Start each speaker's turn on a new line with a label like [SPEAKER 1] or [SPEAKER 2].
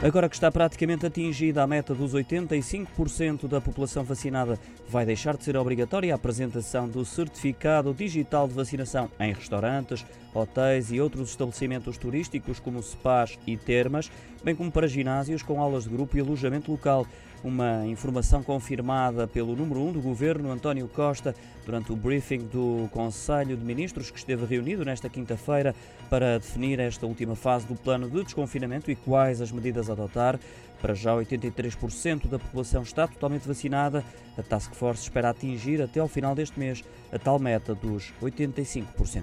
[SPEAKER 1] Agora que está praticamente atingida a meta dos 85% da população vacinada, vai deixar de ser obrigatória a apresentação do certificado digital de vacinação em restaurantes, hotéis e outros estabelecimentos turísticos como spas e termas, bem como para ginásios com aulas de grupo e alojamento local. Uma informação confirmada pelo número 1 um do governo, António Costa, durante o briefing do Conselho de Ministros que esteve reunido nesta quinta-feira para definir esta última fase do plano de desconfinamento e quais as medidas a adotar. Para já, 83% da população está totalmente vacinada. A Task Force espera atingir até ao final deste mês a tal meta dos 85%.